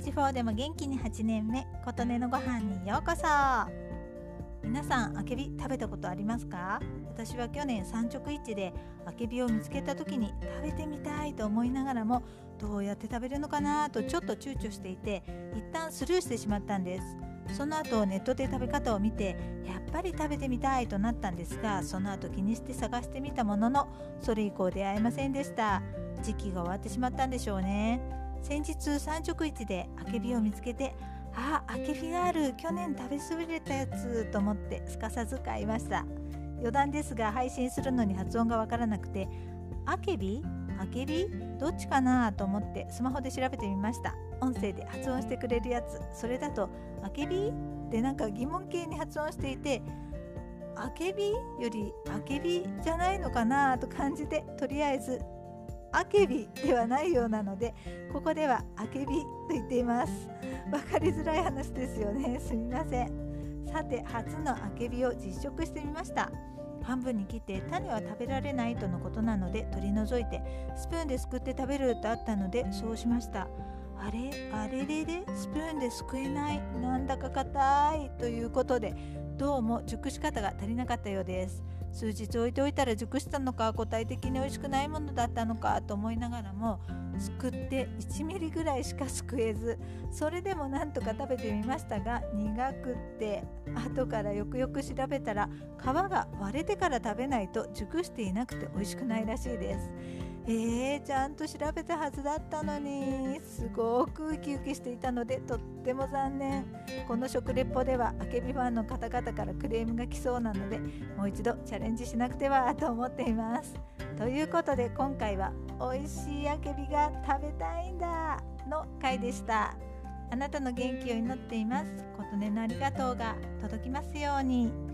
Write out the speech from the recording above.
24でも元気に8年目琴音のご飯にようこそ。皆さんあけび食べたことありますか？私は去年産直市であけびを見つけた時に食べてみたいと思いながらもどうやって食べるのかなとちょっと躊躇していて一旦スルーしてしまったんです。その後ネットで食べ方を見てやっぱり食べてみたいとなったんですがその後気にして探してみたもののそれ以降出会えませんでした。時期が終わってしまったんでしょうね。先日産直市であけびを見つけてあああけびがある。去年食べそびれたやつと思ってすかさず買いました。余談ですが配信するのに発音がわからなくてあけび？あけび？どっちかな？と思ってスマホで調べてみました。音声で発音してくれるやつ。それだとあけび？ってなんか疑問形に発音していてあけび？よりあけび？じゃないのかな？と感じてとりあえずあけびではないようなのでここではあけびと言っています。分かりづらい話ですよね。すみません。さて初のあけびを実食してみました。半分に切って種は食べられないとのことなので取り除いてスプーンですくって食べるとあったのでそうしました。あれ？あれれれ？スプーンですくえない？なんだか硬い？ということでどうも熟し方が足りなかったようです。数日置いておいたら熟したのか個体的に美味しくないものだったのかと思いながらもすくって1ミリぐらいしかすくえずそれでもなんとか食べてみましたが苦くって後からよくよく調べたら皮が割れてから食べないと熟していなくて美味しくないらしいです。えー、ちゃんと調べたはずだったのにすごくウキウキしていたのでとっても残念。この食レポではあけびファンの方々からクレームが来そうなのでもう一度チャレンジしなくてはと思っています。ということで今回は美味しいあけびが食べたいんだの回でした。あなたの元気を祈っています。琴音のありがとうが届きますように。